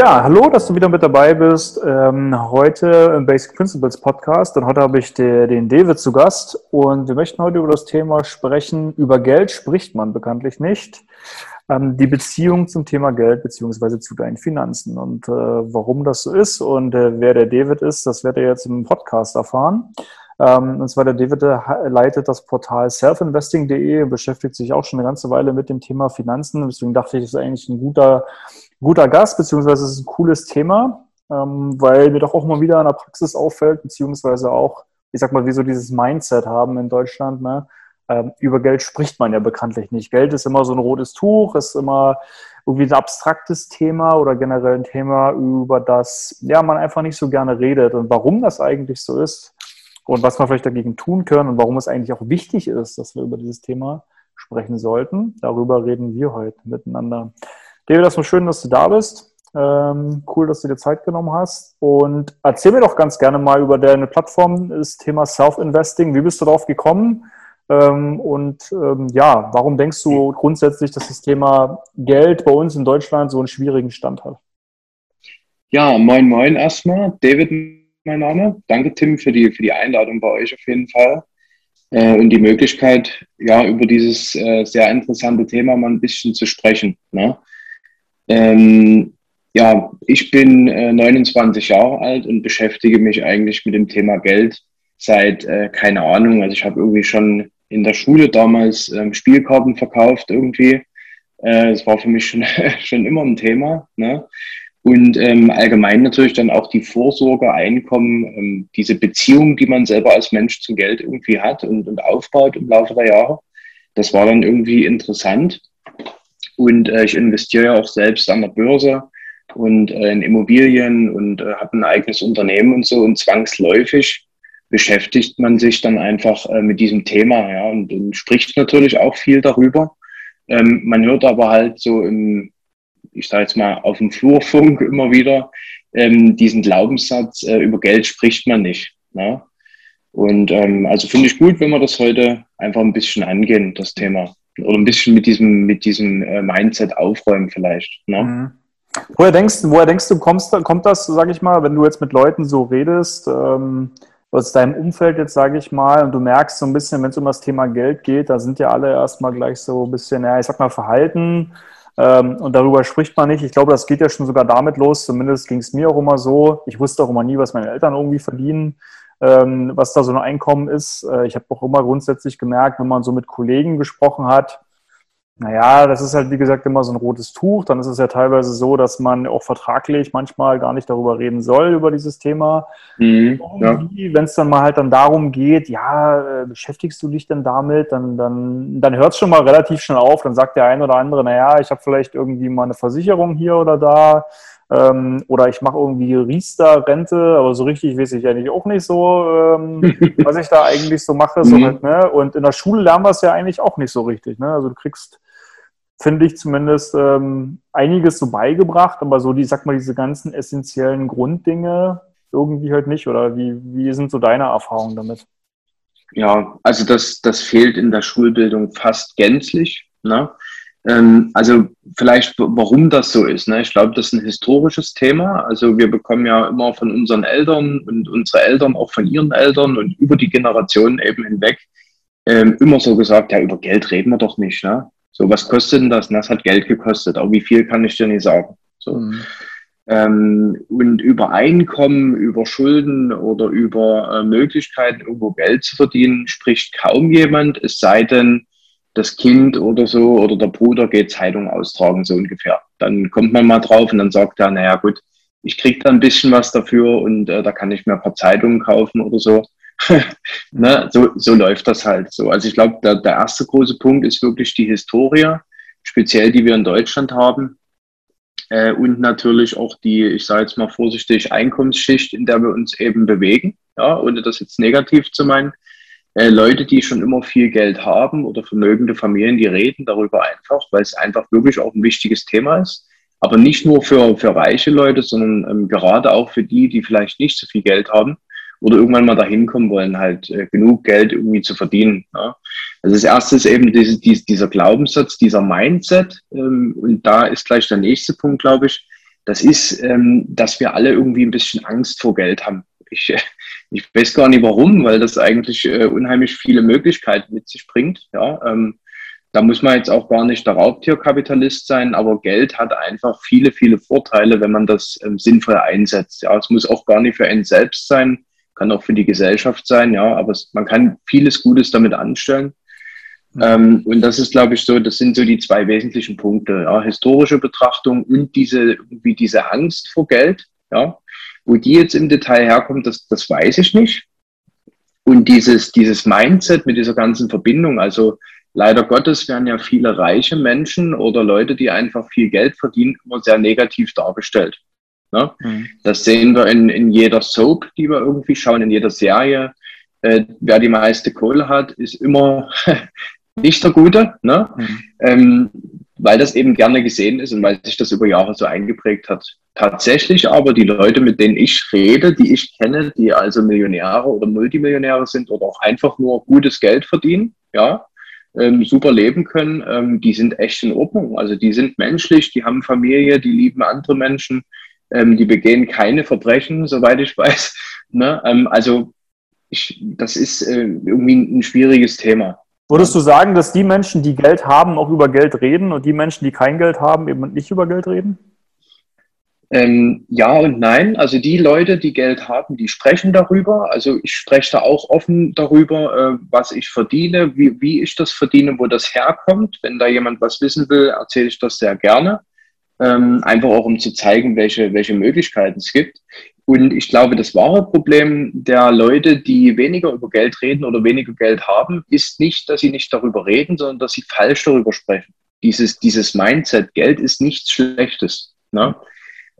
Ja, hallo, dass du wieder mit dabei bist. Ähm, heute im Basic Principles Podcast. Und heute habe ich den, den David zu Gast. Und wir möchten heute über das Thema sprechen. Über Geld spricht man bekanntlich nicht. Ähm, die Beziehung zum Thema Geld beziehungsweise zu deinen Finanzen. Und äh, warum das so ist und äh, wer der David ist, das werdet ihr jetzt im Podcast erfahren. Ähm, und zwar der David leitet das Portal selfinvesting.de und beschäftigt sich auch schon eine ganze Weile mit dem Thema Finanzen. Deswegen dachte ich, das ist eigentlich ein guter, guter Gast, beziehungsweise es ist ein cooles Thema, ähm, weil mir doch auch mal wieder in der Praxis auffällt, beziehungsweise auch, ich sag mal, wie so dieses Mindset haben in Deutschland. Ne? Ähm, über Geld spricht man ja bekanntlich nicht. Geld ist immer so ein rotes Tuch, ist immer irgendwie ein abstraktes Thema oder generell ein Thema, über das ja man einfach nicht so gerne redet. Und warum das eigentlich so ist, und was wir vielleicht dagegen tun können und warum es eigentlich auch wichtig ist, dass wir über dieses Thema sprechen sollten. Darüber reden wir heute miteinander. David, war schön, dass du da bist. Ähm, cool, dass du dir Zeit genommen hast. Und erzähl mir doch ganz gerne mal über deine Plattform, das Thema Self-Investing. Wie bist du darauf gekommen? Ähm, und ähm, ja, warum denkst du grundsätzlich, dass das Thema Geld bei uns in Deutschland so einen schwierigen Stand hat? Ja, moin, moin erstmal. David mein Name. Danke, Tim, für die, für die Einladung bei euch auf jeden Fall. Äh, und die Möglichkeit, ja, über dieses äh, sehr interessante Thema mal ein bisschen zu sprechen. Ne? Ähm, ja, ich bin äh, 29 Jahre alt und beschäftige mich eigentlich mit dem Thema Geld seit, äh, keine Ahnung, also ich habe irgendwie schon in der Schule damals ähm, Spielkarten verkauft irgendwie. Äh, das war für mich schon, schon immer ein Thema. Ne? Und ähm, allgemein natürlich dann auch die Vorsorge, Einkommen, ähm, diese Beziehung, die man selber als Mensch zum Geld irgendwie hat und, und aufbaut im Laufe der Jahre. Das war dann irgendwie interessant. Und äh, ich investiere ja auch selbst an der Börse und äh, in Immobilien und äh, habe ein eigenes Unternehmen und so. Und zwangsläufig beschäftigt man sich dann einfach äh, mit diesem Thema ja, und, und spricht natürlich auch viel darüber. Ähm, man hört aber halt so im ich sage jetzt mal, auf dem Flurfunk immer wieder ähm, diesen Glaubenssatz, äh, über Geld spricht man nicht. Ne? Und ähm, also finde ich gut, wenn wir das heute einfach ein bisschen angehen, das Thema. Oder ein bisschen mit diesem, mit diesem äh, Mindset aufräumen vielleicht. Ne? Mhm. Woher denkst, woher denkst du, kommst, kommt das, sage ich mal, wenn du jetzt mit Leuten so redest, ähm, aus deinem Umfeld jetzt, sage ich mal, und du merkst so ein bisschen, wenn es um das Thema Geld geht, da sind ja alle erstmal gleich so ein bisschen, ja, ich sag mal, verhalten, ähm, und darüber spricht man nicht. Ich glaube, das geht ja schon sogar damit los. Zumindest ging es mir auch immer so. Ich wusste auch immer nie, was meine Eltern irgendwie verdienen, ähm, was da so ein Einkommen ist. Äh, ich habe auch immer grundsätzlich gemerkt, wenn man so mit Kollegen gesprochen hat, naja, das ist halt wie gesagt immer so ein rotes Tuch. Dann ist es ja teilweise so, dass man auch vertraglich manchmal gar nicht darüber reden soll, über dieses Thema. Mhm, ja. Wenn es dann mal halt dann darum geht, ja, äh, beschäftigst du dich denn damit, dann, dann, dann hört es schon mal relativ schnell auf. Dann sagt der eine oder andere, naja, ich habe vielleicht irgendwie mal eine Versicherung hier oder da. Ähm, oder ich mache irgendwie Riester-Rente, aber so richtig weiß ich eigentlich auch nicht so, ähm, was ich da eigentlich so mache. So mhm. halt, ne? Und in der Schule lernen wir es ja eigentlich auch nicht so richtig. Ne? Also du kriegst finde ich zumindest ähm, einiges so beigebracht, aber so die, sag mal, diese ganzen essentiellen Grunddinge irgendwie halt nicht. Oder wie, wie sind so deine Erfahrungen damit? Ja, also das, das fehlt in der Schulbildung fast gänzlich. Ne? Ähm, also vielleicht, warum das so ist. Ne? Ich glaube, das ist ein historisches Thema. Also wir bekommen ja immer von unseren Eltern und unsere Eltern auch von ihren Eltern und über die Generationen eben hinweg ähm, immer so gesagt, ja, über Geld reden wir doch nicht. Ne? So, was kostet denn das? das hat Geld gekostet. Auch wie viel kann ich dir nicht sagen. So. Mhm. Ähm, und über Einkommen, über Schulden oder über äh, Möglichkeiten, irgendwo Geld zu verdienen, spricht kaum jemand, es sei denn, das Kind oder so oder der Bruder geht Zeitung austragen, so ungefähr. Dann kommt man mal drauf und dann sagt er, naja gut, ich krieg da ein bisschen was dafür und äh, da kann ich mir ein paar Zeitungen kaufen oder so. ne, so, so läuft das halt so. Also ich glaube, der, der erste große Punkt ist wirklich die Historie, speziell die wir in Deutschland haben. Äh, und natürlich auch die, ich sage jetzt mal vorsichtig, Einkommensschicht, in der wir uns eben bewegen, ja, ohne das jetzt negativ zu meinen. Äh, Leute, die schon immer viel Geld haben oder vermögende Familien, die reden darüber einfach, weil es einfach wirklich auch ein wichtiges Thema ist. Aber nicht nur für, für reiche Leute, sondern ähm, gerade auch für die, die vielleicht nicht so viel Geld haben oder irgendwann mal dahin kommen wollen, halt äh, genug Geld irgendwie zu verdienen. Ja. Also das erste ist eben dieses, dieses, dieser Glaubenssatz, dieser Mindset. Ähm, und da ist gleich der nächste Punkt, glaube ich, das ist, ähm, dass wir alle irgendwie ein bisschen Angst vor Geld haben. Ich, ich weiß gar nicht warum, weil das eigentlich äh, unheimlich viele Möglichkeiten mit sich bringt. Ja, ähm, da muss man jetzt auch gar nicht der Raubtierkapitalist sein, aber Geld hat einfach viele, viele Vorteile, wenn man das ähm, sinnvoll einsetzt. Ja, es muss auch gar nicht für einen selbst sein, kann auch für die Gesellschaft sein, ja, aber es, man kann vieles Gutes damit anstellen. Mhm. Ähm, und das ist, glaube ich, so, das sind so die zwei wesentlichen Punkte, ja, historische Betrachtung und diese, wie diese Angst vor Geld, ja. Wo die jetzt im Detail herkommt, das, das weiß ich nicht. Und dieses, dieses Mindset mit dieser ganzen Verbindung, also leider Gottes werden ja viele reiche Menschen oder Leute, die einfach viel Geld verdienen, immer sehr negativ dargestellt. Ne? Mhm. Das sehen wir in, in jeder Soap, die wir irgendwie schauen, in jeder Serie. Äh, wer die meiste Kohle hat, ist immer nicht der Gute, ne? Mhm. Ähm, weil das eben gerne gesehen ist und weil sich das über Jahre so eingeprägt hat. Tatsächlich aber die Leute, mit denen ich rede, die ich kenne, die also Millionäre oder Multimillionäre sind oder auch einfach nur gutes Geld verdienen, ja, ähm, super leben können, ähm, die sind echt in Ordnung. Also die sind menschlich, die haben Familie, die lieben andere Menschen, ähm, die begehen keine Verbrechen, soweit ich weiß. Ne? Ähm, also ich, das ist äh, irgendwie ein schwieriges Thema. Würdest du sagen, dass die Menschen, die Geld haben, auch über Geld reden und die Menschen, die kein Geld haben, eben nicht über Geld reden? Ähm, ja und nein. Also die Leute, die Geld haben, die sprechen darüber. Also ich spreche da auch offen darüber, äh, was ich verdiene, wie, wie ich das verdiene, wo das herkommt. Wenn da jemand was wissen will, erzähle ich das sehr gerne. Ähm, einfach auch um zu zeigen, welche, welche Möglichkeiten es gibt. Und ich glaube, das wahre Problem der Leute, die weniger über Geld reden oder weniger Geld haben, ist nicht, dass sie nicht darüber reden, sondern dass sie falsch darüber sprechen. Dieses, dieses Mindset, Geld ist nichts Schlechtes. Ne?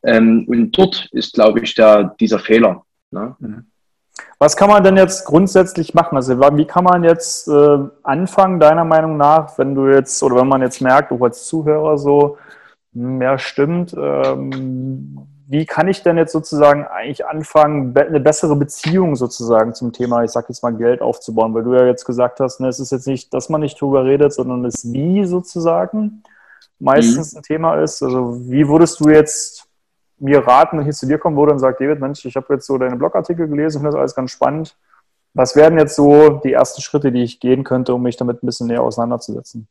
Ähm, und dort ist, glaube ich, da dieser Fehler. Ne? Mhm. Was kann man denn jetzt grundsätzlich machen? Also wie kann man jetzt äh, anfangen, deiner Meinung nach, wenn du jetzt, oder wenn man jetzt merkt, du als Zuhörer so, hm, ja stimmt, ähm, wie kann ich denn jetzt sozusagen eigentlich anfangen, eine bessere Beziehung sozusagen zum Thema, ich sag jetzt mal Geld aufzubauen? Weil du ja jetzt gesagt hast, ne, es ist jetzt nicht, dass man nicht drüber redet, sondern das Wie sozusagen meistens mhm. ein Thema ist. Also wie würdest du jetzt mir raten, wenn ich zu dir kommen würde und sage, David, Mensch, ich habe jetzt so deine Blogartikel gelesen, finde das alles ganz spannend. Was wären jetzt so die ersten Schritte, die ich gehen könnte, um mich damit ein bisschen näher auseinanderzusetzen?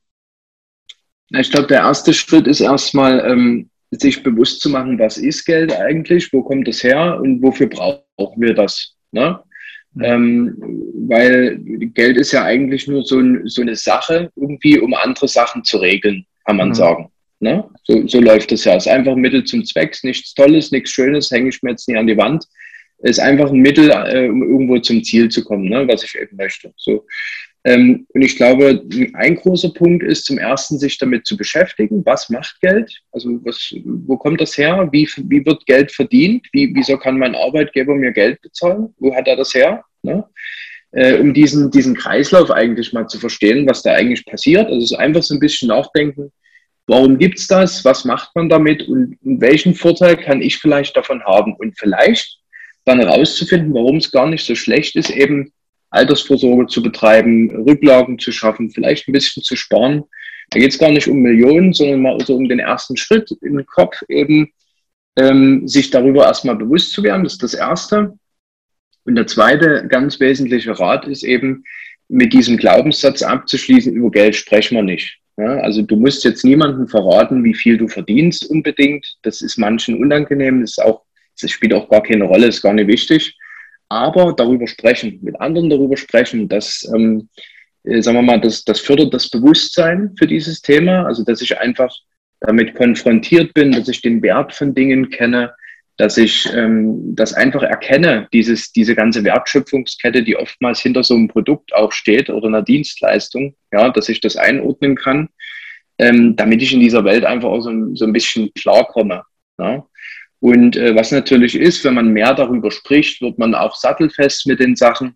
Ich glaube, der erste Schritt ist erstmal, ähm, sich bewusst zu machen, was ist Geld eigentlich, wo kommt es her und wofür brauchen wir das. Ne? Mhm. Ähm, weil Geld ist ja eigentlich nur so, ein, so, eine Sache, irgendwie, um andere Sachen zu regeln, kann man mhm. sagen. Ne? So, so läuft das ja. Es ist einfach ein Mittel zum Zweck, nichts Tolles, nichts Schönes, hänge ich mir jetzt nicht an die Wand. Es ist einfach ein Mittel, äh, um irgendwo zum Ziel zu kommen, ne? was ich eben möchte. So. Ähm, und ich glaube, ein großer Punkt ist zum ersten, sich damit zu beschäftigen, was macht Geld? Also was, wo kommt das her? Wie, wie wird Geld verdient? Wie, wieso kann mein Arbeitgeber mir Geld bezahlen? Wo hat er das her? Ne? Äh, um diesen, diesen Kreislauf eigentlich mal zu verstehen, was da eigentlich passiert. Also einfach so ein bisschen nachdenken, Warum gibt es das? Was macht man damit? Und, und welchen Vorteil kann ich vielleicht davon haben? Und vielleicht dann herauszufinden, warum es gar nicht so schlecht ist, eben Altersvorsorge zu betreiben, Rücklagen zu schaffen, vielleicht ein bisschen zu sparen. Da geht es gar nicht um Millionen, sondern mal so um den ersten Schritt im Kopf eben, ähm, sich darüber erstmal bewusst zu werden. Das ist das Erste. Und der zweite ganz wesentliche Rat ist eben, mit diesem Glaubenssatz abzuschließen, über Geld sprechen wir nicht. Ja, also du musst jetzt niemandem verraten, wie viel du verdienst unbedingt. Das ist manchen unangenehm, das, ist auch, das spielt auch gar keine Rolle, ist gar nicht wichtig. Aber darüber sprechen, mit anderen darüber sprechen, das, ähm, äh, sagen wir mal, das, das fördert das Bewusstsein für dieses Thema. Also dass ich einfach damit konfrontiert bin, dass ich den Wert von Dingen kenne, dass ich ähm, das einfach erkenne, dieses, diese ganze Wertschöpfungskette, die oftmals hinter so einem Produkt auch steht oder einer Dienstleistung, ja, dass ich das einordnen kann, ähm, damit ich in dieser Welt einfach auch so, so ein bisschen klarkomme. Ja. Und äh, was natürlich ist, wenn man mehr darüber spricht, wird man auch sattelfest mit den Sachen.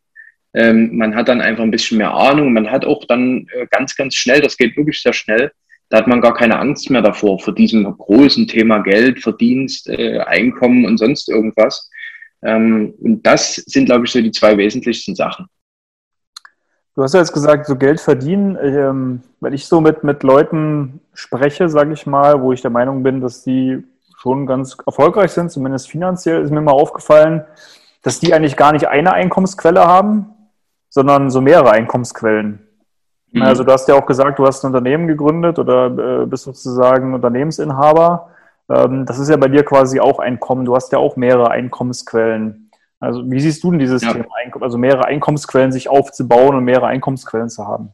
Ähm, man hat dann einfach ein bisschen mehr Ahnung. Man hat auch dann äh, ganz, ganz schnell, das geht wirklich sehr schnell, da hat man gar keine Angst mehr davor, vor diesem großen Thema Geld, Verdienst, äh, Einkommen und sonst irgendwas. Ähm, und das sind, glaube ich, so die zwei wesentlichsten Sachen. Du hast ja jetzt gesagt, so Geld verdienen. Ähm, wenn ich so mit, mit Leuten spreche, sage ich mal, wo ich der Meinung bin, dass die schon ganz erfolgreich sind, zumindest finanziell, ist mir mal aufgefallen, dass die eigentlich gar nicht eine Einkommensquelle haben, sondern so mehrere Einkommensquellen. Mhm. Also du hast ja auch gesagt, du hast ein Unternehmen gegründet oder äh, bist sozusagen Unternehmensinhaber. Ähm, das ist ja bei dir quasi auch Einkommen. Du hast ja auch mehrere Einkommensquellen. Also wie siehst du denn dieses ja. Thema, also mehrere Einkommensquellen sich aufzubauen und mehrere Einkommensquellen zu haben?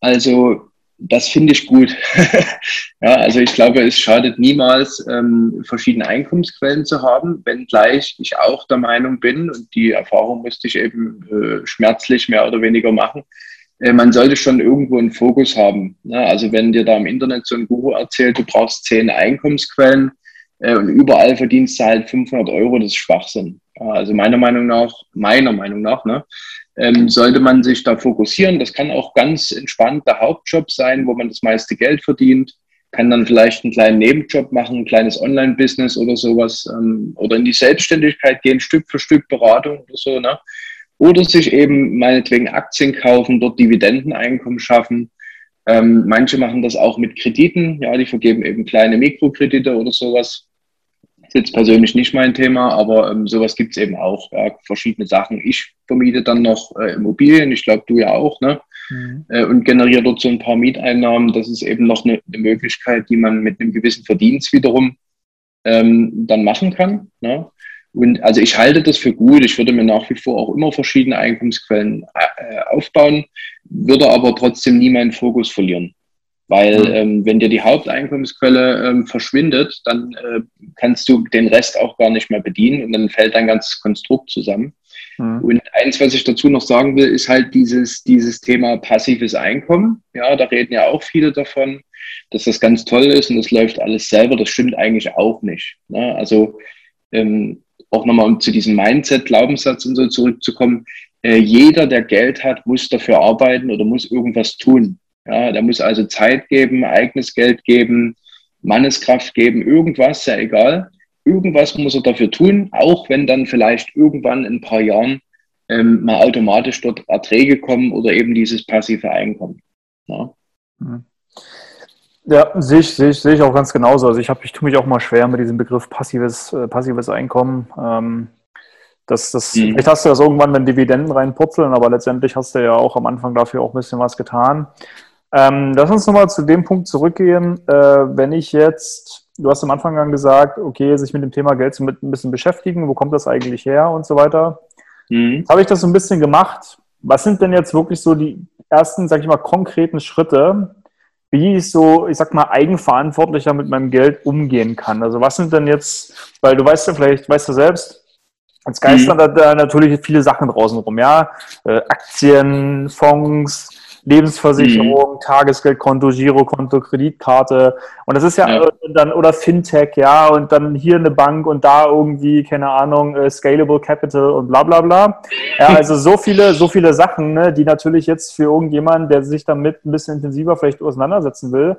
Also das finde ich gut. ja, also ich glaube, es schadet niemals, ähm, verschiedene Einkommensquellen zu haben, wenngleich ich auch der Meinung bin, und die Erfahrung musste ich eben äh, schmerzlich mehr oder weniger machen, äh, man sollte schon irgendwo einen Fokus haben. Ne? Also wenn dir da im Internet so ein Guru erzählt, du brauchst zehn Einkommensquellen äh, und überall verdienst du halt 500 Euro, das ist Schwachsinn. Also meiner Meinung nach, meiner Meinung nach, ne, ähm, sollte man sich da fokussieren. Das kann auch ganz entspannt der Hauptjob sein, wo man das meiste Geld verdient. Kann dann vielleicht einen kleinen Nebenjob machen, ein kleines Online-Business oder sowas. Ähm, oder in die Selbstständigkeit gehen, Stück für Stück Beratung oder so. Ne? Oder sich eben meinetwegen Aktien kaufen, dort Dividendeneinkommen schaffen. Ähm, manche machen das auch mit Krediten. Ja, die vergeben eben kleine Mikrokredite oder sowas ist jetzt persönlich nicht mein Thema, aber ähm, sowas gibt es eben auch. Ja, verschiedene Sachen. Ich vermiete dann noch äh, Immobilien, ich glaube du ja auch, ne? Mhm. Äh, und generiere dort so ein paar Mieteinnahmen. Das ist eben noch eine, eine Möglichkeit, die man mit einem gewissen Verdienst wiederum ähm, dann machen kann. Ne? Und also ich halte das für gut. Ich würde mir nach wie vor auch immer verschiedene Einkommensquellen äh, aufbauen, würde aber trotzdem nie meinen Fokus verlieren. Weil mhm. ähm, wenn dir die Haupteinkommensquelle ähm, verschwindet, dann äh, kannst du den Rest auch gar nicht mehr bedienen und dann fällt dein ganzes Konstrukt zusammen. Mhm. Und eins, was ich dazu noch sagen will, ist halt dieses, dieses Thema passives Einkommen. Ja, da reden ja auch viele davon, dass das ganz toll ist und das läuft alles selber. Das stimmt eigentlich auch nicht. Ne? Also ähm, auch nochmal um zu diesem Mindset, Glaubenssatz und so zurückzukommen. Äh, jeder, der Geld hat, muss dafür arbeiten oder muss irgendwas tun. Ja, der muss also Zeit geben, eigenes Geld geben, Manneskraft geben, irgendwas, ja egal. Irgendwas muss er dafür tun, auch wenn dann vielleicht irgendwann in ein paar Jahren ähm, mal automatisch dort Erträge kommen oder eben dieses passive Einkommen. Ja, mhm. ja sehe ich, sehe ich, sehe ich auch ganz genauso. Also ich, hab, ich tue mich auch mal schwer mit diesem Begriff passives, äh, passives Einkommen. Ähm, das, das, mhm. Vielleicht hast du das irgendwann, wenn Dividenden reinpurzeln, aber letztendlich hast du ja auch am Anfang dafür auch ein bisschen was getan. Ähm, lass uns nochmal zu dem Punkt zurückgehen. Äh, wenn ich jetzt, du hast am Anfang gesagt, okay, sich mit dem Thema Geld so mit ein bisschen beschäftigen, wo kommt das eigentlich her und so weiter. Mhm. Habe ich das so ein bisschen gemacht. Was sind denn jetzt wirklich so die ersten, sag ich mal, konkreten Schritte, wie ich so, ich sag mal, eigenverantwortlicher mit meinem Geld umgehen kann? Also was sind denn jetzt, weil du weißt ja vielleicht, weißt du selbst, als geistern mhm. da natürlich viele Sachen draußen rum, ja? Äh, Aktien, Fonds, Lebensversicherung, mhm. Tagesgeldkonto, Girokonto, Kreditkarte. Und das ist ja, ja, dann, oder Fintech, ja, und dann hier eine Bank und da irgendwie, keine Ahnung, äh, Scalable Capital und bla bla bla. Ja, also so viele, so viele Sachen, ne, die natürlich jetzt für irgendjemanden, der sich damit ein bisschen intensiver vielleicht auseinandersetzen will,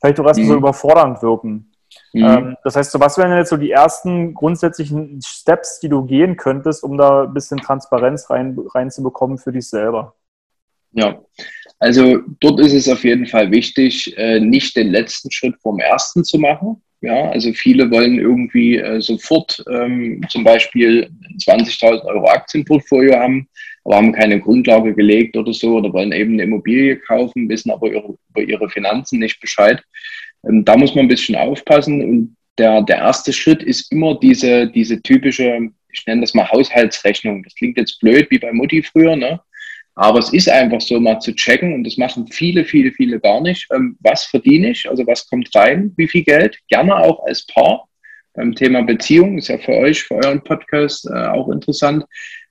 vielleicht auch erstmal mhm. so überfordernd wirken. Mhm. Ähm, das heißt, so was wären jetzt so die ersten grundsätzlichen Steps, die du gehen könntest, um da ein bisschen Transparenz rein, reinzubekommen für dich selber? Ja, also dort ist es auf jeden Fall wichtig, äh, nicht den letzten Schritt vom ersten zu machen. Ja, also viele wollen irgendwie äh, sofort ähm, zum Beispiel 20.000 Euro Aktienportfolio haben, aber haben keine Grundlage gelegt oder so oder wollen eben eine Immobilie kaufen, wissen aber über ihre Finanzen nicht Bescheid. Ähm, da muss man ein bisschen aufpassen und der, der erste Schritt ist immer diese, diese typische, ich nenne das mal Haushaltsrechnung. Das klingt jetzt blöd wie bei Mutti früher, ne? Aber es ist einfach so, mal zu checken, und das machen viele, viele, viele gar nicht. Ähm, was verdiene ich? Also was kommt rein? Wie viel Geld? Gerne auch als Paar. Beim Thema Beziehung ist ja für euch, für euren Podcast äh, auch interessant,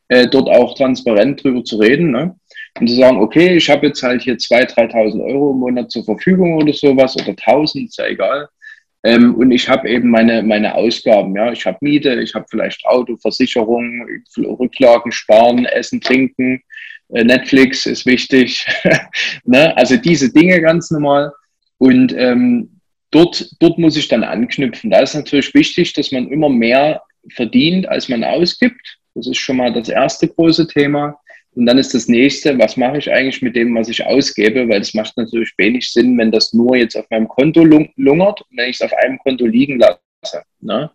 äh, dort auch transparent drüber zu reden. Ne? Und zu sagen, okay, ich habe jetzt halt hier 2.000, 3.000 Euro im Monat zur Verfügung oder sowas oder 1.000, ist ja egal. Ähm, und ich habe eben meine, meine Ausgaben. Ja, ich habe Miete, ich habe vielleicht Auto, Versicherung, Rücklagen, Sparen, Essen, Trinken, Netflix ist wichtig. ne? Also diese Dinge ganz normal. Und ähm, dort, dort muss ich dann anknüpfen. Da ist natürlich wichtig, dass man immer mehr verdient, als man ausgibt. Das ist schon mal das erste große Thema. Und dann ist das nächste, was mache ich eigentlich mit dem, was ich ausgebe? Weil es macht natürlich wenig Sinn, wenn das nur jetzt auf meinem Konto lungert. Und wenn ich es auf einem Konto liegen lasse, Ne?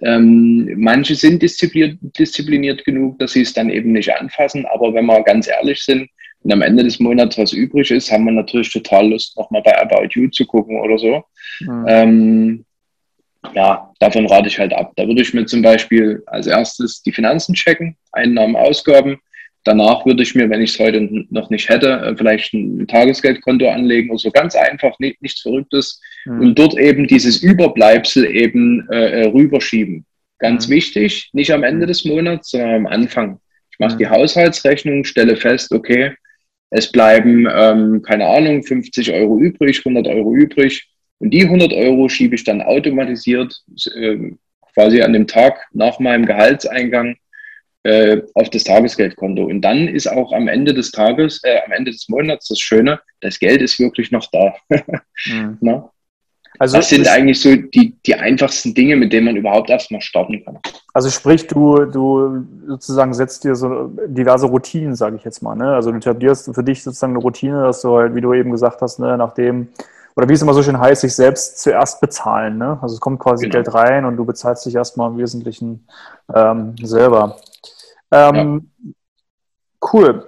Ähm, manche sind diszipliniert, diszipliniert genug, dass sie es dann eben nicht anfassen, aber wenn wir ganz ehrlich sind, und am Ende des Monats was übrig ist, haben wir natürlich total Lust, nochmal bei About You zu gucken oder so. Mhm. Ähm, ja, davon rate ich halt ab. Da würde ich mir zum Beispiel als erstes die Finanzen checken, Einnahmen, Ausgaben. Danach würde ich mir, wenn ich es heute noch nicht hätte, äh, vielleicht ein Tagesgeldkonto anlegen oder so ganz einfach, nicht, nichts Verrücktes. Mhm. Und dort eben dieses Überbleibsel eben äh, äh rüberschieben. Ganz mhm. wichtig, nicht am Ende des Monats, sondern am Anfang. Ich mache mhm. die Haushaltsrechnung, stelle fest, okay, es bleiben, ähm, keine Ahnung, 50 Euro übrig, 100 Euro übrig. Und die 100 Euro schiebe ich dann automatisiert äh, quasi an dem Tag nach meinem Gehaltseingang äh, auf das Tagesgeldkonto. Und dann ist auch am Ende des Tages, äh, am Ende des Monats das Schöne, das Geld ist wirklich noch da. mhm. Also das sind eigentlich so die, die einfachsten Dinge, mit denen man überhaupt erstmal starten kann. Also sprich, du, du sozusagen setzt dir so diverse Routinen, sage ich jetzt mal. Ne? Also du etablierst für dich sozusagen eine Routine, dass du halt, wie du eben gesagt hast, ne, nachdem, oder wie es immer so schön heißt, sich selbst zuerst bezahlen. Ne? Also es kommt quasi genau. Geld rein und du bezahlst dich erstmal im Wesentlichen ähm, selber. Ähm, ja. Cool.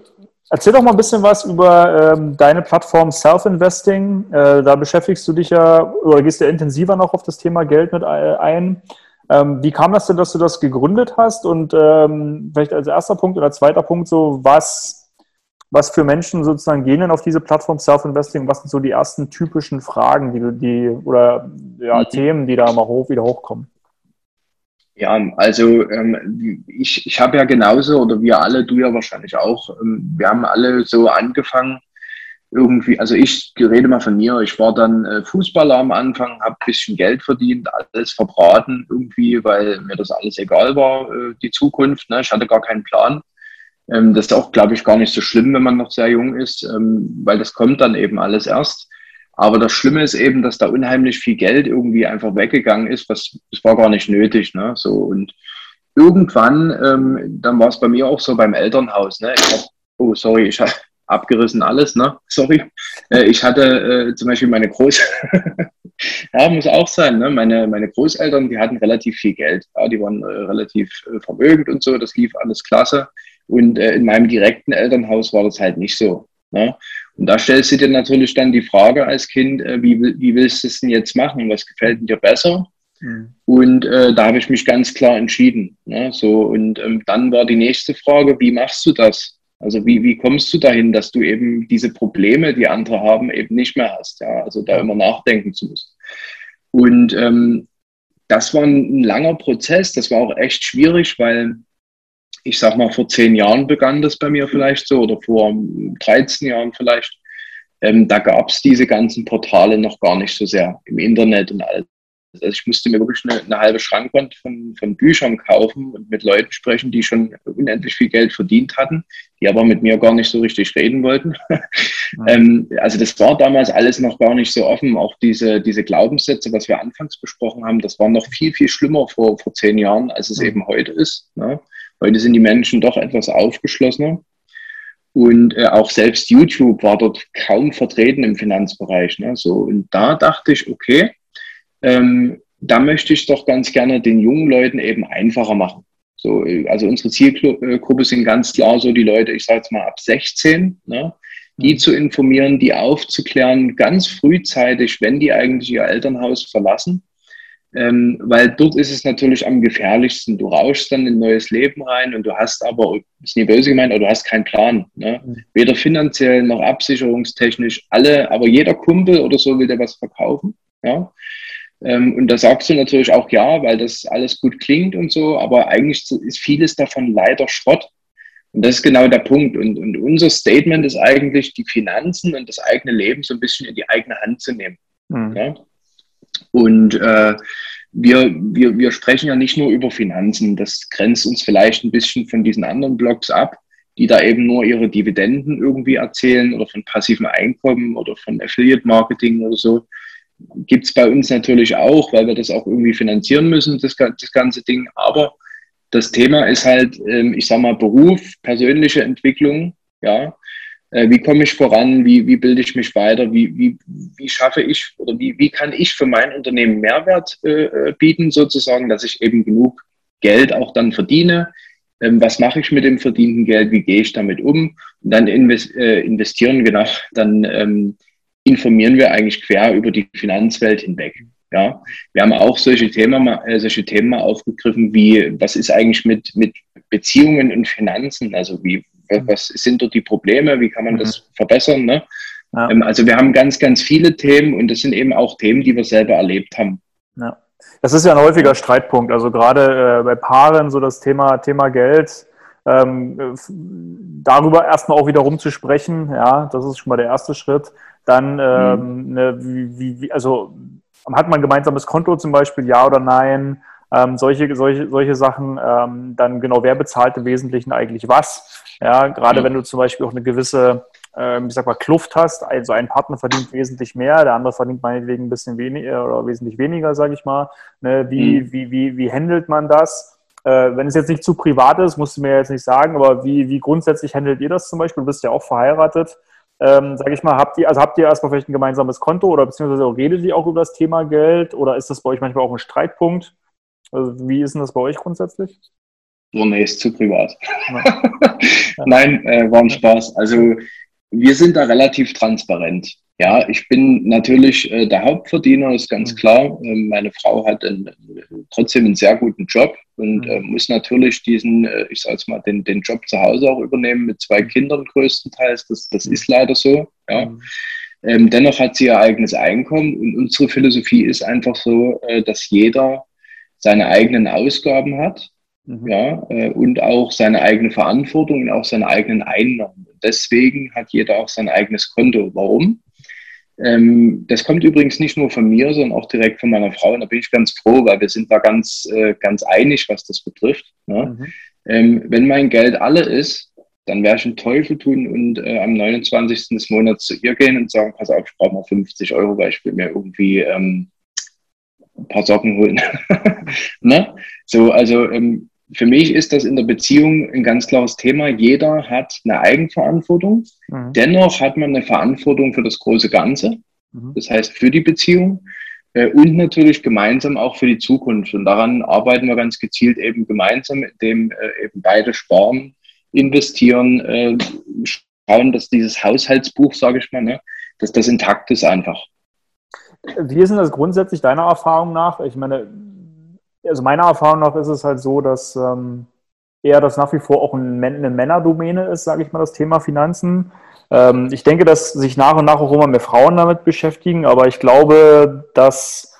Erzähl doch mal ein bisschen was über ähm, deine Plattform Self-Investing. Äh, da beschäftigst du dich ja oder gehst ja intensiver noch auf das Thema Geld mit ein. Ähm, wie kam das denn, dass du das gegründet hast? Und ähm, vielleicht als erster Punkt oder zweiter Punkt so, was, was für Menschen sozusagen gehen denn auf diese Plattform Self-Investing? Was sind so die ersten typischen Fragen, die, die oder ja, mhm. Themen, die da mal hoch, wieder hochkommen? Ja, also ähm, ich, ich habe ja genauso, oder wir alle, du ja wahrscheinlich auch, ähm, wir haben alle so angefangen, irgendwie, also ich rede mal von mir, ich war dann äh, Fußballer am Anfang, habe ein bisschen Geld verdient, alles verbraten irgendwie, weil mir das alles egal war, äh, die Zukunft. Ne? Ich hatte gar keinen Plan. Ähm, das ist auch, glaube ich, gar nicht so schlimm, wenn man noch sehr jung ist, ähm, weil das kommt dann eben alles erst. Aber das Schlimme ist eben, dass da unheimlich viel Geld irgendwie einfach weggegangen ist, was das war gar nicht nötig. Ne? So und irgendwann, ähm, dann war es bei mir auch so beim Elternhaus. Ne? Hab, oh, sorry, ich habe abgerissen alles, ne? Sorry. Äh, ich hatte äh, zum Beispiel meine Groß, ja, muss auch sein, ne? Meine, meine Großeltern, die hatten relativ viel Geld. Ja, die waren äh, relativ äh, vermögend und so, das lief alles klasse. Und äh, in meinem direkten Elternhaus war das halt nicht so. Ne? Und da stellst du dir natürlich dann die Frage als Kind, äh, wie, wie willst du es denn jetzt machen? Was gefällt dir besser? Mhm. Und äh, da habe ich mich ganz klar entschieden. Ne? So, und ähm, dann war die nächste Frage, wie machst du das? Also wie, wie kommst du dahin, dass du eben diese Probleme, die andere haben, eben nicht mehr hast? Ja? Also da immer nachdenken zu müssen. Und ähm, das war ein, ein langer Prozess, das war auch echt schwierig, weil ich sag mal, vor zehn Jahren begann das bei mir vielleicht so oder vor 13 Jahren vielleicht. Ähm, da gab es diese ganzen Portale noch gar nicht so sehr im Internet und alles. Also ich musste mir wirklich eine, eine, halbe Schrankwand von, von Büchern kaufen und mit Leuten sprechen, die schon unendlich viel Geld verdient hatten, die aber mit mir gar nicht so richtig reden wollten. ähm, also das war damals alles noch gar nicht so offen. Auch diese, diese Glaubenssätze, was wir anfangs besprochen haben, das war noch viel, viel schlimmer vor, vor zehn Jahren, als es mhm. eben heute ist. Ne? Heute sind die Menschen doch etwas aufgeschlossener. Und äh, auch selbst YouTube war dort kaum vertreten im Finanzbereich. Ne? So, und da dachte ich, okay, ähm, da möchte ich doch ganz gerne den jungen Leuten eben einfacher machen. So, äh, also unsere Zielgruppe sind ganz klar so die Leute, ich sage jetzt mal ab 16, ne? die zu informieren, die aufzuklären, ganz frühzeitig, wenn die eigentlich ihr Elternhaus verlassen, ähm, weil dort ist es natürlich am gefährlichsten. Du rauschst dann in ein neues Leben rein und du hast aber, ist nie böse gemeint, aber du hast keinen Plan. Ne? Mhm. Weder finanziell noch absicherungstechnisch. Alle, aber jeder Kumpel oder so will dir was verkaufen. Ja? Ähm, und da sagst du natürlich auch ja, weil das alles gut klingt und so, aber eigentlich ist vieles davon leider Schrott. Und das ist genau der Punkt. Und, und unser Statement ist eigentlich, die Finanzen und das eigene Leben so ein bisschen in die eigene Hand zu nehmen. Mhm. Ja? Und äh, wir, wir, wir sprechen ja nicht nur über Finanzen. Das grenzt uns vielleicht ein bisschen von diesen anderen Blogs ab, die da eben nur ihre Dividenden irgendwie erzählen oder von passivem Einkommen oder von Affiliate Marketing oder so. Gibt es bei uns natürlich auch, weil wir das auch irgendwie finanzieren müssen, das, das ganze Ding. Aber das Thema ist halt, ähm, ich sag mal, Beruf, persönliche Entwicklung, ja, wie komme ich voran, wie, wie bilde ich mich weiter, wie, wie, wie schaffe ich oder wie, wie kann ich für mein Unternehmen Mehrwert äh, äh bieten, sozusagen, dass ich eben genug Geld auch dann verdiene. Ähm, was mache ich mit dem verdienten Geld, wie gehe ich damit um? Und dann invest, äh, investieren, genau, dann ähm, informieren wir eigentlich quer über die Finanzwelt hinweg. Ja, wir haben auch solche Themen, äh, solche Themen aufgegriffen, wie was ist eigentlich mit, mit Beziehungen und Finanzen? Also wie, was sind dort die Probleme? Wie kann man das mhm. verbessern? Ne? Ja. Ähm, also wir haben ganz, ganz viele Themen und das sind eben auch Themen, die wir selber erlebt haben. Ja. Das ist ja ein häufiger Streitpunkt. Also gerade äh, bei Paaren so das Thema, Thema Geld, ähm, darüber erstmal auch wiederum zu sprechen, ja, das ist schon mal der erste Schritt. Dann, ähm, mhm. ne, wie, wie, also hat man ein gemeinsames Konto zum Beispiel, ja oder nein? Ähm, solche, solche, solche Sachen, ähm, dann genau, wer bezahlt im Wesentlichen eigentlich was? Ja, gerade mhm. wenn du zum Beispiel auch eine gewisse, ähm, ich sag mal, Kluft hast, also ein Partner verdient wesentlich mehr, der andere verdient meinetwegen ein bisschen weniger oder wesentlich weniger, sage ich mal. Ne, wie, mhm. wie, wie, wie handelt man das? Äh, wenn es jetzt nicht zu privat ist, musst du mir jetzt nicht sagen, aber wie, wie grundsätzlich handelt ihr das zum Beispiel? Du bist ja auch verheiratet ähm, sage ich mal, habt ihr, also habt ihr erstmal vielleicht ein gemeinsames Konto oder beziehungsweise redet ihr auch über das Thema Geld oder ist das bei euch manchmal auch ein Streitpunkt? Also wie ist denn das bei euch grundsätzlich? Oh nee, ist zu privat. Ja. Nein, äh, war ein Spaß. Also wir sind da relativ transparent. Ja, ich bin natürlich äh, der Hauptverdiener, ist ganz mhm. klar. Ähm, meine Frau hat einen, trotzdem einen sehr guten Job und mhm. äh, muss natürlich diesen, äh, ich jetzt mal, den, den Job zu Hause auch übernehmen mit zwei mhm. Kindern größtenteils. Das, das ist leider so. Ja. Ähm, dennoch hat sie ihr eigenes Einkommen und unsere Philosophie ist einfach so, äh, dass jeder seine eigenen Ausgaben hat mhm. ja, äh, und auch seine eigene Verantwortung und auch seine eigenen Einnahmen. Deswegen hat jeder auch sein eigenes Konto. Warum? Ähm, das kommt übrigens nicht nur von mir, sondern auch direkt von meiner Frau. Und da bin ich ganz froh, weil wir sind da ganz, äh, ganz einig, was das betrifft. Ne? Mhm. Ähm, wenn mein Geld alle ist, dann werde ich einen Teufel tun und äh, am 29. des Monats zu ihr gehen und sagen, pass auf, ich brauche mal 50 Euro, weil ich will mir irgendwie ähm, ein paar Socken holen. ne? So, also ähm, für mich ist das in der Beziehung ein ganz klares Thema. Jeder hat eine Eigenverantwortung. Mhm. Dennoch hat man eine Verantwortung für das große Ganze. Mhm. Das heißt für die Beziehung äh, und natürlich gemeinsam auch für die Zukunft. Und daran arbeiten wir ganz gezielt eben gemeinsam, indem äh, eben beide sparen, investieren, äh, schauen, dass dieses Haushaltsbuch, sage ich mal, ne, dass das intakt ist einfach. Wie ist denn das grundsätzlich deiner Erfahrung nach? Ich meine, also meiner Erfahrung nach ist es halt so, dass ähm, eher das nach wie vor auch ein, eine Männerdomäne ist, sage ich mal, das Thema Finanzen. Ähm, ich denke, dass sich nach und nach auch immer mehr Frauen damit beschäftigen, aber ich glaube, dass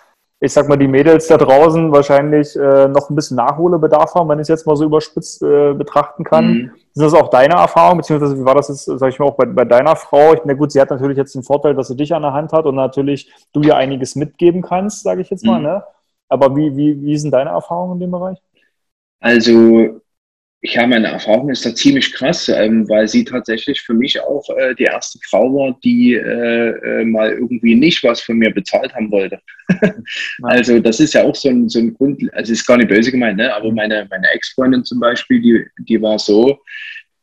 ich sag mal, die Mädels da draußen wahrscheinlich äh, noch ein bisschen Nachholbedarf haben, wenn ich es jetzt mal so überspitzt äh, betrachten kann. Mhm. Ist das auch deine Erfahrung, beziehungsweise wie war das jetzt, sag ich mal, auch bei, bei deiner Frau? Ich, na gut, sie hat natürlich jetzt den Vorteil, dass sie dich an der Hand hat und natürlich du ihr einiges mitgeben kannst, sage ich jetzt mal, mhm. ne? Aber wie, wie, wie sind deine Erfahrungen in dem Bereich? Also, ich habe meine Erfahrung ist da ziemlich krass, ähm, weil sie tatsächlich für mich auch äh, die erste Frau war, die äh, äh, mal irgendwie nicht was von mir bezahlt haben wollte. also das ist ja auch so ein, so ein Grund, also ist gar nicht böse gemeint, ne? aber meine, meine Ex-Freundin zum Beispiel, die, die war so,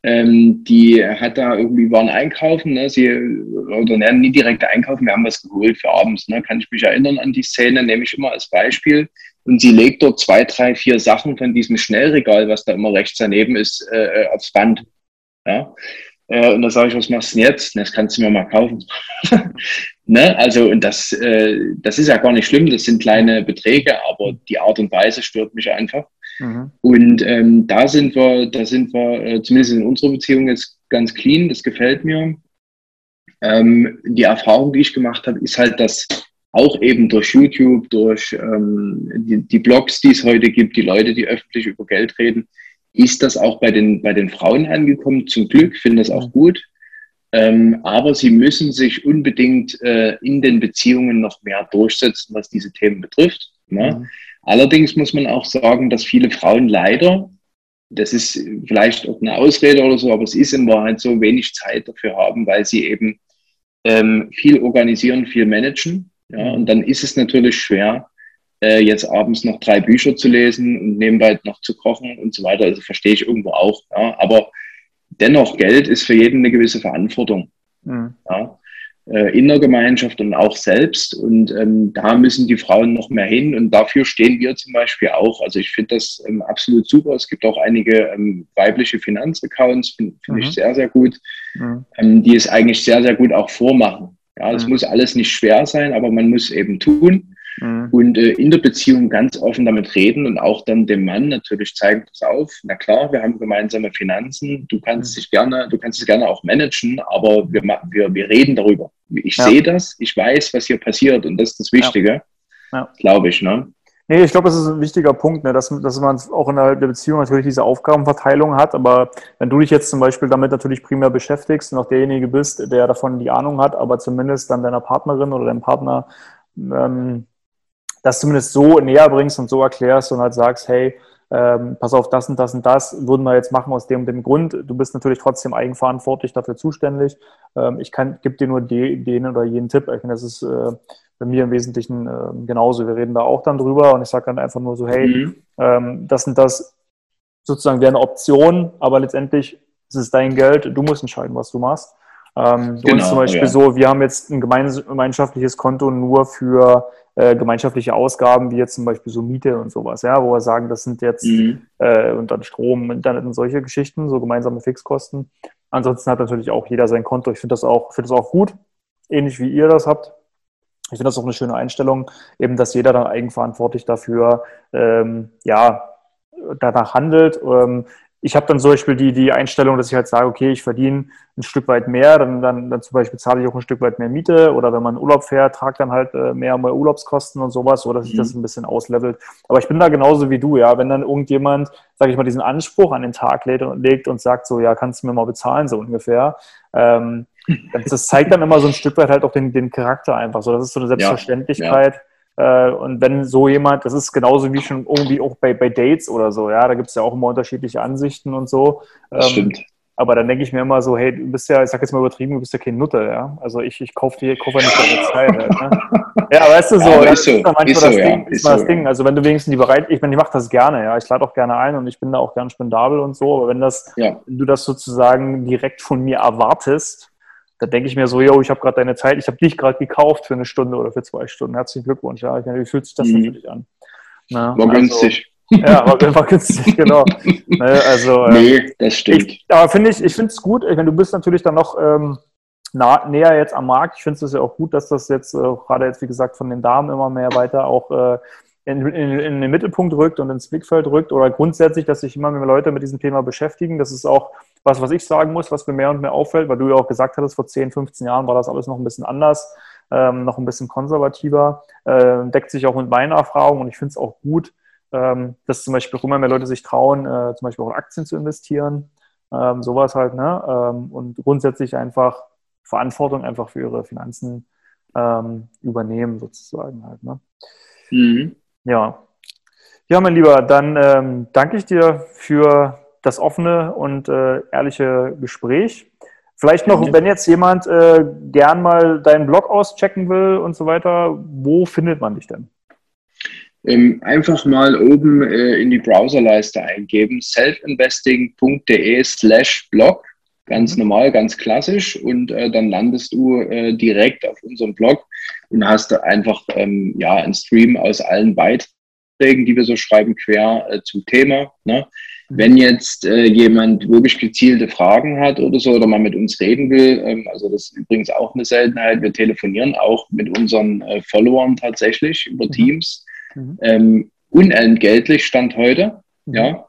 ähm, die hat da irgendwie waren einkaufen, ne? sie oder ne, nie direkt einkaufen, wir haben was geholt für abends, ne? kann ich mich erinnern an die Szene, nehme ich immer als Beispiel. Und sie legt dort zwei, drei, vier Sachen von diesem Schnellregal, was da immer rechts daneben ist, äh, äh aufs Band. Ja? Äh, und da sage ich, was machst du denn jetzt? Das kannst du mir mal kaufen. ne? Also, und das, äh, das ist ja gar nicht schlimm, das sind kleine Beträge, aber die Art und Weise stört mich einfach. Mhm. Und ähm, da sind wir, da sind wir äh, zumindest in unserer Beziehung jetzt ganz clean, das gefällt mir. Ähm, die Erfahrung, die ich gemacht habe, ist halt, dass auch eben durch YouTube, durch ähm, die, die Blogs, die es heute gibt, die Leute, die öffentlich über Geld reden, ist das auch bei den, bei den Frauen angekommen. Zum Glück finde das auch gut. Ähm, aber sie müssen sich unbedingt äh, in den Beziehungen noch mehr durchsetzen, was diese Themen betrifft. Ne? Mhm. Allerdings muss man auch sagen, dass viele Frauen leider, das ist vielleicht auch eine Ausrede oder so, aber es ist in Wahrheit so, wenig Zeit dafür haben, weil sie eben ähm, viel organisieren, viel managen. Ja, und dann ist es natürlich schwer, äh, jetzt abends noch drei Bücher zu lesen und nebenbei noch zu kochen und so weiter. Also verstehe ich irgendwo auch. Ja, aber dennoch Geld ist für jeden eine gewisse Verantwortung. Mhm. Ja? Äh, in der Gemeinschaft und auch selbst. Und ähm, da müssen die Frauen noch mehr hin. Und dafür stehen wir zum Beispiel auch. Also ich finde das ähm, absolut super. Es gibt auch einige ähm, weibliche Finanzaccounts, finde find mhm. ich sehr, sehr gut, mhm. Ähm, die es eigentlich sehr, sehr gut auch vormachen. Ja, es mhm. muss alles nicht schwer sein, aber man muss eben tun. Mhm. Und äh, in der Beziehung ganz offen damit reden und auch dann dem Mann natürlich zeigen, pass auf, na klar, wir haben gemeinsame Finanzen, du kannst mhm. dich gerne, du kannst es gerne auch managen, aber wir, wir, wir reden darüber. Ich ja. sehe das, ich weiß, was hier passiert und das ist das Wichtige, ja. ja. glaube ich. Ne? Nee, ich glaube, das ist ein wichtiger Punkt, ne, dass, dass man auch in der Beziehung natürlich diese Aufgabenverteilung hat. Aber wenn du dich jetzt zum Beispiel damit natürlich primär beschäftigst und auch derjenige bist, der davon die Ahnung hat, aber zumindest dann deiner Partnerin oder deinem Partner ähm, das zumindest so näher bringst und so erklärst und halt sagst, hey, ähm, pass auf, das und das und das würden wir jetzt machen aus dem und dem Grund. Du bist natürlich trotzdem eigenverantwortlich dafür zuständig. Ähm, ich kann, gebe dir nur die, den oder jeden Tipp. Ich meine, das ist äh, bei mir im Wesentlichen äh, genauso. Wir reden da auch dann drüber und ich sage dann einfach nur so, hey, mhm. ähm, das und das sozusagen wäre eine Option, aber letztendlich ist es dein Geld, du musst entscheiden, was du machst. Ähm, genau, uns zum Beispiel ja. so, wir haben jetzt ein gemeinschaftliches Konto nur für äh, gemeinschaftliche Ausgaben, wie jetzt zum Beispiel so Miete und sowas, ja, wo wir sagen, das sind jetzt mhm. äh, und dann Strom, Internet und solche Geschichten, so gemeinsame Fixkosten. Ansonsten hat natürlich auch jeder sein Konto. Ich finde das auch, finde das auch gut, ähnlich wie ihr das habt. Ich finde das auch eine schöne Einstellung, eben, dass jeder dann eigenverantwortlich dafür, ähm, ja, danach handelt. Ähm, ich habe dann zum Beispiel die, die Einstellung, dass ich halt sage, okay, ich verdiene ein Stück weit mehr, dann, dann, dann zum Beispiel zahle ich auch ein Stück weit mehr Miete oder wenn man Urlaub fährt, tragt dann halt äh, mehr, mehr Urlaubskosten und sowas, so dass sich mhm. das ein bisschen auslevelt. Aber ich bin da genauso wie du, ja. Wenn dann irgendjemand, sage ich mal, diesen Anspruch an den Tag legt und sagt so, ja, kannst du mir mal bezahlen, so ungefähr, ähm, das zeigt dann immer so ein Stück weit halt auch den, den Charakter einfach so. Das ist so eine Selbstverständlichkeit. Ja, ja äh, und wenn so jemand, das ist genauso wie schon irgendwie auch bei, bei Dates oder so, ja, da gibt es ja auch immer unterschiedliche Ansichten und so. Das ähm, stimmt. Aber dann denke ich mir immer so, hey, du bist ja, ich sag jetzt mal übertrieben, du bist ja kein Nutter, ja. Also ich, ich kaufe dir, kaufe ja nicht deine Zeit halt, ne? Ja, weißt du so, ja, das ist, so, ist manchmal ist das, so, Ding, ja. ist das so, Ding. Also wenn du wenigstens die bereit, ich meine, ich mache das gerne, ja. Ich lade auch gerne ein und ich bin da auch gern spendabel und so, aber wenn das, ja. wenn du das sozusagen direkt von mir erwartest, da denke ich mir so, yo, ich habe gerade deine Zeit, ich habe dich gerade gekauft für eine Stunde oder für zwei Stunden. Herzlichen Glückwunsch. Ja, wie fühlt sich das mhm. für dich an? Na, war also, günstig. Ja, war, war günstig, genau. ne, also, ähm, nee, das stimmt. Ich, aber finde ich, ich finde es gut, wenn du bist natürlich dann noch ähm, nah, näher jetzt am Markt. Ich finde es ja auch gut, dass das jetzt äh, gerade jetzt, wie gesagt, von den Damen immer mehr weiter auch äh, in, in, in, den Mittelpunkt rückt und ins Blickfeld rückt oder grundsätzlich, dass sich immer mehr Leute mit diesem Thema beschäftigen. Das ist auch was, was ich sagen muss, was mir mehr und mehr auffällt, weil du ja auch gesagt hattest, vor 10, 15 Jahren war das alles noch ein bisschen anders, ähm, noch ein bisschen konservativer, äh, deckt sich auch mit meiner Erfahrung und ich finde es auch gut, ähm, dass zum Beispiel auch immer mehr Leute sich trauen, äh, zum Beispiel auch in Aktien zu investieren, ähm, sowas halt, ne? Ähm, und grundsätzlich einfach Verantwortung einfach für ihre Finanzen ähm, übernehmen, sozusagen halt, ne? Mhm. Ja. Ja, mein Lieber, dann ähm, danke ich dir für das offene und äh, ehrliche Gespräch. Vielleicht noch, wenn jetzt jemand äh, gern mal deinen Blog auschecken will und so weiter, wo findet man dich denn? Ähm, einfach mal oben äh, in die Browserleiste eingeben, selfinvesting.de slash blog, ganz mhm. normal, ganz klassisch und äh, dann landest du äh, direkt auf unserem Blog und hast einfach ähm, ja, einen Stream aus allen Beiträgen, die wir so schreiben, quer äh, zum Thema. Ne? Wenn jetzt äh, jemand wirklich gezielte Fragen hat oder so oder mal mit uns reden will, ähm, also das ist übrigens auch eine Seltenheit, wir telefonieren auch mit unseren äh, Followern tatsächlich über mhm. Teams. Mhm. Ähm, unentgeltlich Stand heute, mhm. ja.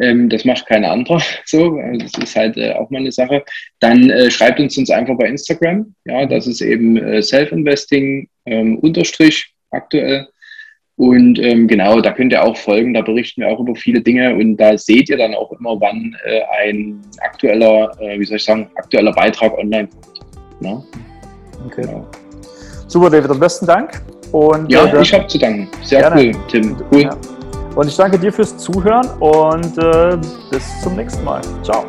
Ähm, das macht kein anderer so. Also das ist halt äh, auch mal eine Sache. Dann äh, schreibt uns uns einfach bei Instagram. Ja, das ist eben äh, Self-Investing ähm, unterstrich aktuell. Und ähm, genau, da könnt ihr auch folgen, da berichten wir auch über viele Dinge und da seht ihr dann auch immer, wann äh, ein aktueller, äh, wie soll ich sagen, aktueller Beitrag online kommt. Ne? Okay. Genau. Super, David, besten Dank. Und, ja, äh, ich habe zu danken. Sehr gerne. cool, Tim. Cool. Ja. Und ich danke dir fürs Zuhören und äh, bis zum nächsten Mal. Ciao.